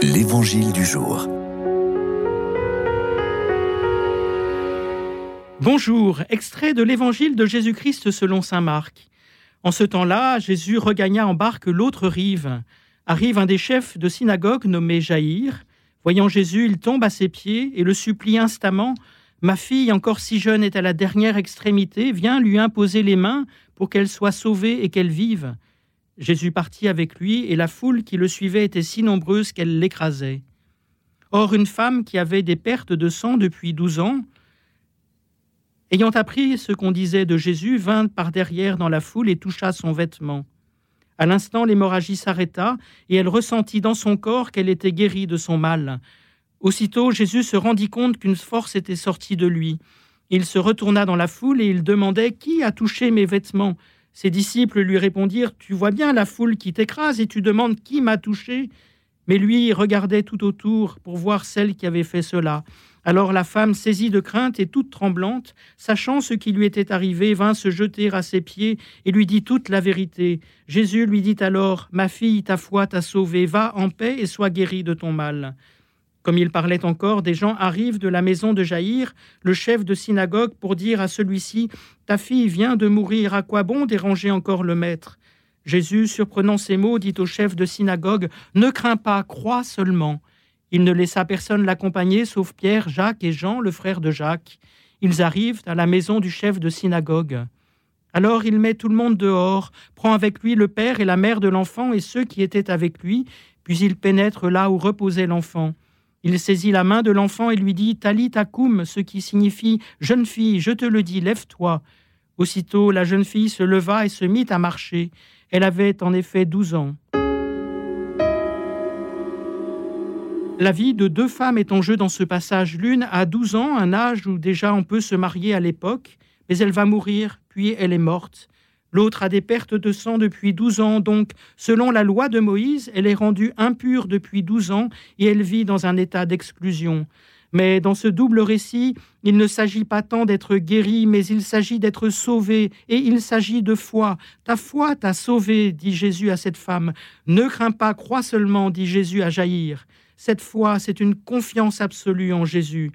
L'Évangile du jour. Bonjour, extrait de l'Évangile de Jésus-Christ selon Saint Marc. En ce temps-là, Jésus regagna en barque l'autre rive. Arrive un des chefs de synagogue nommé Jaïr. Voyant Jésus, il tombe à ses pieds et le supplie instamment Ma fille, encore si jeune, est à la dernière extrémité, viens lui imposer les mains pour qu'elle soit sauvée et qu'elle vive. Jésus partit avec lui, et la foule qui le suivait était si nombreuse qu'elle l'écrasait. Or, une femme qui avait des pertes de sang depuis douze ans, ayant appris ce qu'on disait de Jésus, vint par derrière dans la foule et toucha son vêtement. À l'instant, l'hémorragie s'arrêta, et elle ressentit dans son corps qu'elle était guérie de son mal. Aussitôt, Jésus se rendit compte qu'une force était sortie de lui. Il se retourna dans la foule et il demandait Qui a touché mes vêtements? Ses disciples lui répondirent Tu vois bien la foule qui t'écrase et tu demandes qui m'a touché Mais lui regardait tout autour pour voir celle qui avait fait cela. Alors la femme, saisie de crainte et toute tremblante, sachant ce qui lui était arrivé, vint se jeter à ses pieds et lui dit toute la vérité. Jésus lui dit alors Ma fille, ta foi t'a sauvée, va en paix et sois guérie de ton mal. Comme il parlait encore, des gens arrivent de la maison de Jaïr, le chef de synagogue, pour dire à celui-ci Ta fille vient de mourir, à quoi bon déranger encore le maître? Jésus, surprenant ces mots, dit au chef de synagogue Ne crains pas, crois seulement. Il ne laissa personne l'accompagner, sauf Pierre, Jacques et Jean, le frère de Jacques. Ils arrivent à la maison du chef de synagogue. Alors il met tout le monde dehors, prend avec lui le père et la mère de l'enfant et ceux qui étaient avec lui, puis il pénètre là où reposait l'enfant. Il saisit la main de l'enfant et lui dit Talit akum, ce qui signifie Jeune fille, je te le dis, lève-toi. Aussitôt, la jeune fille se leva et se mit à marcher. Elle avait en effet douze ans. La vie de deux femmes est en jeu dans ce passage. L'une a douze ans, un âge où déjà on peut se marier à l'époque, mais elle va mourir, puis elle est morte. L'autre a des pertes de sang depuis douze ans, donc selon la loi de Moïse, elle est rendue impure depuis douze ans et elle vit dans un état d'exclusion. Mais dans ce double récit, il ne s'agit pas tant d'être guéri, mais il s'agit d'être sauvé, et il s'agit de foi. Ta foi t'a sauvé, dit Jésus à cette femme. Ne crains pas, crois seulement, dit Jésus à Jaïr. Cette foi, c'est une confiance absolue en Jésus.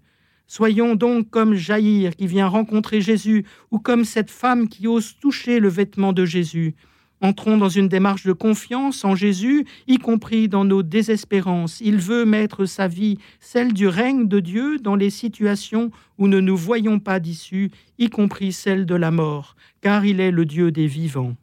Soyons donc comme Jaïr qui vient rencontrer Jésus, ou comme cette femme qui ose toucher le vêtement de Jésus. Entrons dans une démarche de confiance en Jésus, y compris dans nos désespérances. Il veut mettre sa vie, celle du règne de Dieu, dans les situations où ne nous voyons pas d'issue, y compris celle de la mort, car il est le Dieu des vivants.